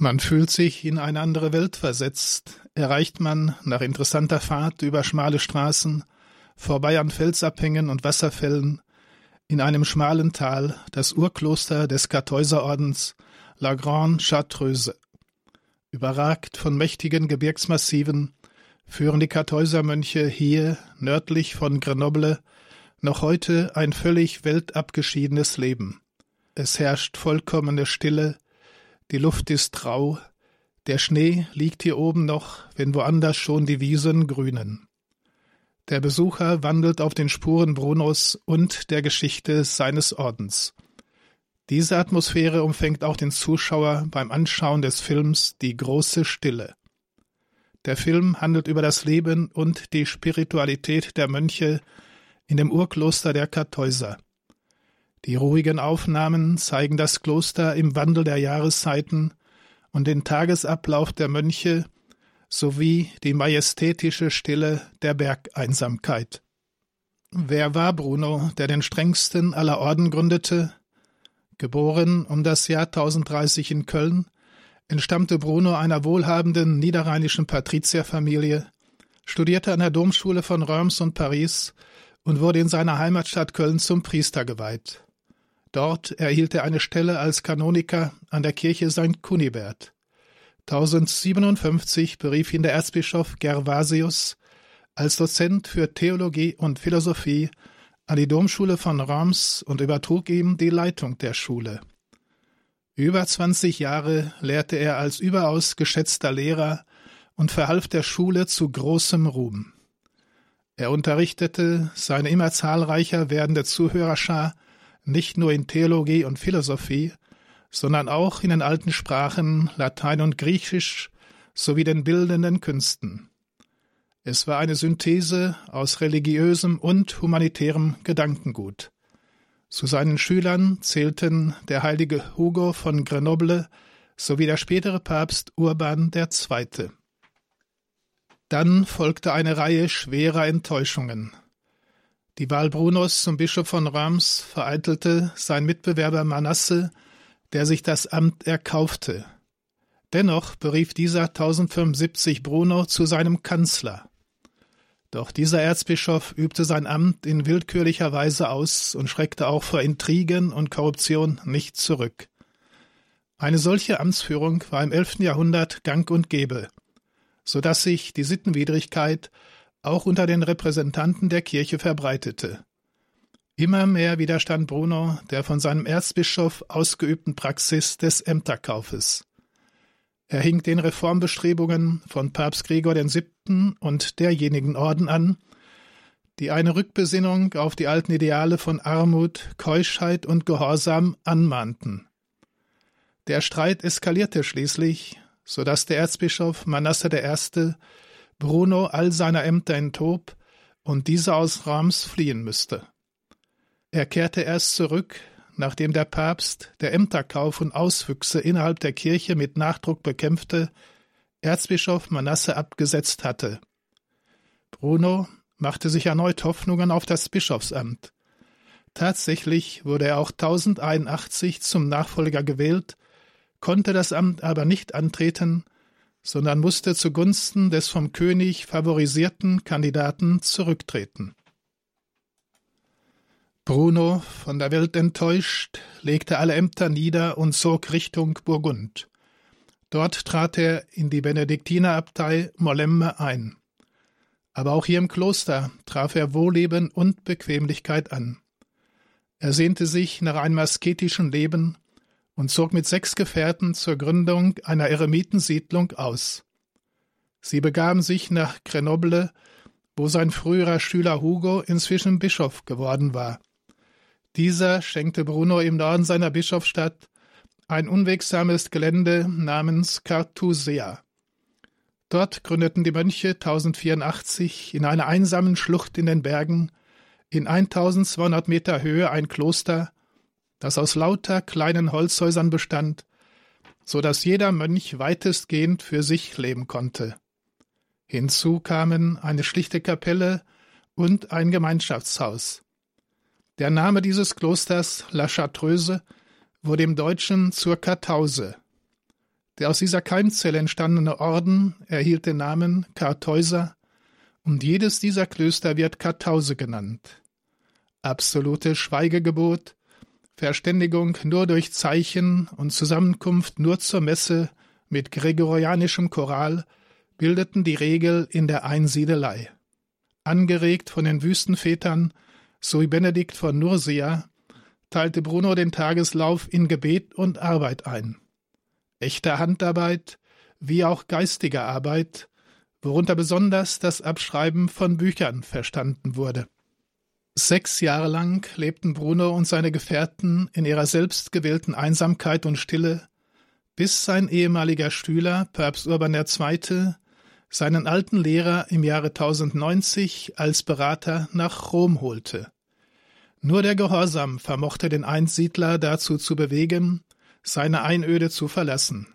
Man fühlt sich in eine andere Welt versetzt, erreicht man nach interessanter Fahrt über schmale Straßen, vorbei an Felsabhängen und Wasserfällen, in einem schmalen Tal das Urkloster des Kartäuserordens La Grande Chartreuse. Überragt von mächtigen Gebirgsmassiven führen die Kartäusermönche hier nördlich von Grenoble noch heute ein völlig weltabgeschiedenes Leben. Es herrscht vollkommene Stille, die Luft ist rau, der Schnee liegt hier oben noch, wenn woanders schon die Wiesen grünen. Der Besucher wandelt auf den Spuren Brunos und der Geschichte seines Ordens. Diese Atmosphäre umfängt auch den Zuschauer beim Anschauen des Films Die große Stille. Der Film handelt über das Leben und die Spiritualität der Mönche in dem Urkloster der Kartäuser. Die ruhigen Aufnahmen zeigen das Kloster im Wandel der Jahreszeiten und den Tagesablauf der Mönche sowie die majestätische Stille der Bergeinsamkeit. Wer war Bruno, der den strengsten aller Orden gründete? Geboren um das Jahr 1030 in Köln, entstammte Bruno einer wohlhabenden niederrheinischen Patrizierfamilie, studierte an der Domschule von Reims und Paris und wurde in seiner Heimatstadt Köln zum Priester geweiht. Dort erhielt er eine Stelle als Kanoniker an der Kirche St. Kunibert. 1057 berief ihn der Erzbischof Gervasius als Dozent für Theologie und Philosophie an die Domschule von Reims und übertrug ihm die Leitung der Schule. Über 20 Jahre lehrte er als überaus geschätzter Lehrer und verhalf der Schule zu großem Ruhm. Er unterrichtete seine immer zahlreicher werdende Zuhörerschar nicht nur in Theologie und Philosophie, sondern auch in den alten Sprachen Latein und Griechisch sowie den bildenden Künsten. Es war eine Synthese aus religiösem und humanitärem Gedankengut. Zu seinen Schülern zählten der heilige Hugo von Grenoble sowie der spätere Papst Urban II. Dann folgte eine Reihe schwerer Enttäuschungen. Die Wahl Brunos zum Bischof von Reims vereitelte sein Mitbewerber Manasse, der sich das Amt erkaufte. Dennoch berief dieser 1075 Bruno zu seinem Kanzler. Doch dieser Erzbischof übte sein Amt in willkürlicher Weise aus und schreckte auch vor Intrigen und Korruption nicht zurück. Eine solche Amtsführung war im elften Jahrhundert gang und gäbe, so dass sich die Sittenwidrigkeit auch unter den Repräsentanten der Kirche verbreitete. Immer mehr widerstand Bruno der von seinem Erzbischof ausgeübten Praxis des Ämterkaufes. Er hing den Reformbestrebungen von Papst Gregor VII. und derjenigen Orden an, die eine Rückbesinnung auf die alten Ideale von Armut, Keuschheit und Gehorsam anmahnten. Der Streit eskalierte schließlich, so dass der Erzbischof Manasse I. Bruno all seiner Ämter enthob und dieser aus Reims fliehen müsste. Er kehrte erst zurück, nachdem der Papst, der Ämterkauf und Auswüchse innerhalb der Kirche mit Nachdruck bekämpfte, Erzbischof Manasse abgesetzt hatte. Bruno machte sich erneut Hoffnungen auf das Bischofsamt. Tatsächlich wurde er auch 1081 zum Nachfolger gewählt, konnte das Amt aber nicht antreten, sondern musste zugunsten des vom König favorisierten Kandidaten zurücktreten. Bruno, von der Welt enttäuscht, legte alle Ämter nieder und zog Richtung Burgund. Dort trat er in die Benediktinerabtei Mollemme ein. Aber auch hier im Kloster traf er Wohlleben und Bequemlichkeit an. Er sehnte sich nach einem asketischen Leben und zog mit sechs Gefährten zur Gründung einer Eremitensiedlung aus. Sie begaben sich nach Grenoble, wo sein früherer Schüler Hugo inzwischen Bischof geworden war. Dieser schenkte Bruno im Norden seiner Bischofsstadt ein unwegsames Gelände namens Cartusea. Dort gründeten die Mönche 1084 in einer einsamen Schlucht in den Bergen in 1200 Meter Höhe ein Kloster, das aus lauter kleinen Holzhäusern bestand, so dass jeder Mönch weitestgehend für sich leben konnte. Hinzu kamen eine schlichte Kapelle und ein Gemeinschaftshaus. Der Name dieses Klosters La Chartreuse wurde im Deutschen zur Kartause. Der aus dieser Keimzelle entstandene Orden erhielt den Namen Kartäuser und jedes dieser Klöster wird Kartause genannt. Absolute Schweigegebot, Verständigung nur durch Zeichen und Zusammenkunft nur zur Messe mit gregorianischem Choral bildeten die Regel in der Einsiedelei. Angeregt von den Wüstenvätern sowie Benedikt von Nursia teilte Bruno den Tageslauf in Gebet und Arbeit ein. Echte Handarbeit wie auch geistige Arbeit, worunter besonders das Abschreiben von Büchern verstanden wurde. Sechs Jahre lang lebten Bruno und seine Gefährten in ihrer selbstgewählten Einsamkeit und Stille, bis sein ehemaliger Stühler, Papst Urban II., seinen alten Lehrer im Jahre 1090 als Berater nach Rom holte. Nur der Gehorsam vermochte den Einsiedler dazu zu bewegen, seine Einöde zu verlassen.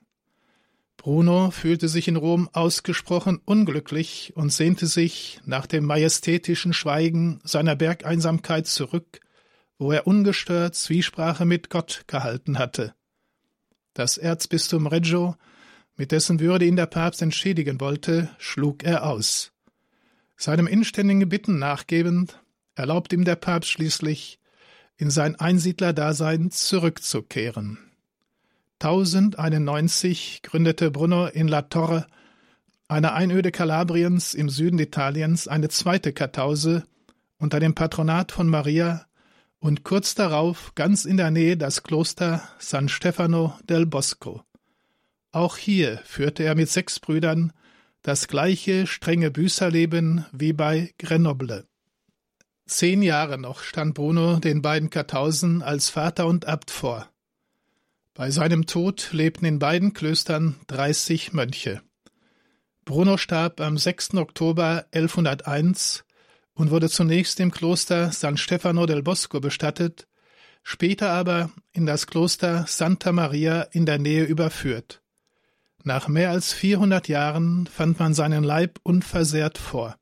Bruno fühlte sich in Rom ausgesprochen unglücklich und sehnte sich nach dem majestätischen Schweigen seiner Bergeinsamkeit zurück, wo er ungestört Zwiesprache mit Gott gehalten hatte. Das Erzbistum Reggio, mit dessen Würde ihn der Papst entschädigen wollte, schlug er aus. Seinem inständigen Bitten nachgebend, erlaubt ihm der Papst schließlich, in sein Einsiedlerdasein zurückzukehren. 1091 gründete Bruno in La Torre, einer Einöde Kalabriens im Süden Italiens, eine zweite Kartause unter dem Patronat von Maria und kurz darauf ganz in der Nähe das Kloster San Stefano del Bosco. Auch hier führte er mit sechs Brüdern das gleiche strenge Büßerleben wie bei Grenoble. Zehn Jahre noch stand Bruno den beiden Kartausen als Vater und Abt vor. Bei seinem Tod lebten in beiden Klöstern 30 Mönche. Bruno starb am 6. Oktober 1101 und wurde zunächst im Kloster San Stefano del Bosco bestattet, später aber in das Kloster Santa Maria in der Nähe überführt. Nach mehr als 400 Jahren fand man seinen Leib unversehrt vor.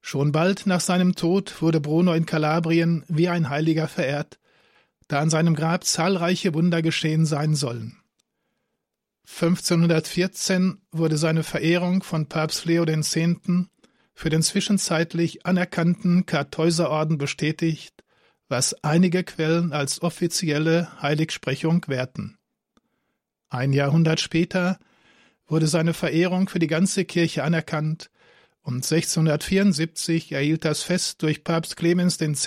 Schon bald nach seinem Tod wurde Bruno in Kalabrien wie ein Heiliger verehrt, da an seinem Grab zahlreiche Wunder geschehen sein sollen. 1514 wurde seine Verehrung von Papst Leo X. für den zwischenzeitlich anerkannten Kartäuserorden bestätigt, was einige Quellen als offizielle Heiligsprechung werten. Ein Jahrhundert später wurde seine Verehrung für die ganze Kirche anerkannt und 1674 erhielt das Fest durch Papst Clemens X